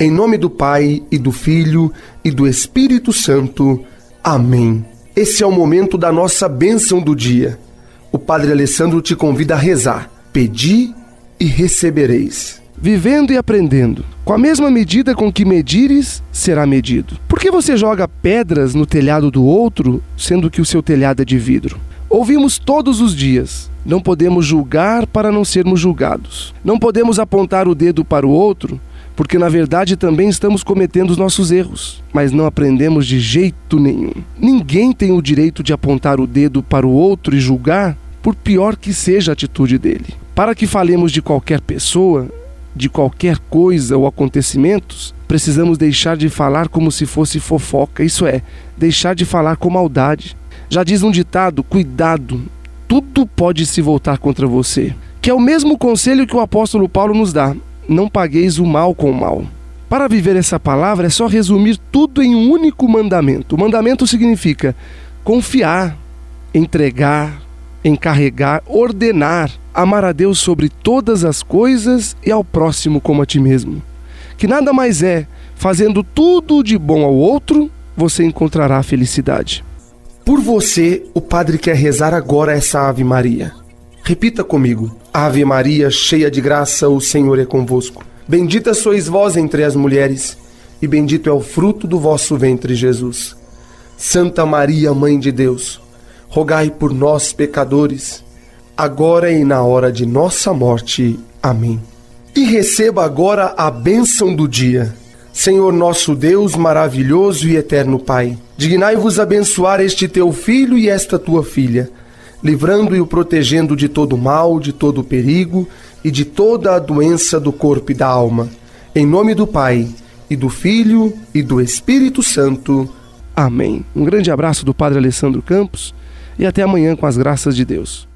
Em nome do Pai e do Filho e do Espírito Santo. Amém. Esse é o momento da nossa bênção do dia. O Padre Alessandro te convida a rezar. Pedi e recebereis. Vivendo e aprendendo. Com a mesma medida com que medires, será medido. Por que você joga pedras no telhado do outro, sendo que o seu telhado é de vidro? Ouvimos todos os dias: não podemos julgar para não sermos julgados. Não podemos apontar o dedo para o outro, porque na verdade também estamos cometendo os nossos erros, mas não aprendemos de jeito nenhum. Ninguém tem o direito de apontar o dedo para o outro e julgar, por pior que seja a atitude dele. Para que falemos de qualquer pessoa, de qualquer coisa ou acontecimentos, precisamos deixar de falar como se fosse fofoca, isso é, deixar de falar com maldade. Já diz um ditado: cuidado, tudo pode se voltar contra você. Que é o mesmo conselho que o apóstolo Paulo nos dá: não pagueis o mal com o mal. Para viver essa palavra é só resumir tudo em um único mandamento. O mandamento significa confiar, entregar, encarregar, ordenar, amar a Deus sobre todas as coisas e ao próximo como a ti mesmo. Que nada mais é, fazendo tudo de bom ao outro, você encontrará a felicidade. Por você, o Padre quer rezar agora essa Ave Maria. Repita comigo: Ave Maria, cheia de graça, o Senhor é convosco. Bendita sois vós entre as mulheres, e bendito é o fruto do vosso ventre, Jesus. Santa Maria, Mãe de Deus, rogai por nós, pecadores, agora e na hora de nossa morte. Amém. E receba agora a bênção do dia. Senhor nosso Deus, maravilhoso e eterno Pai, dignai-vos abençoar este teu filho e esta tua filha livrando e o protegendo de todo mal, de todo perigo e de toda a doença do corpo e da alma. Em nome do Pai, e do Filho, e do Espírito Santo. Amém. Um grande abraço do Padre Alessandro Campos e até amanhã com as graças de Deus.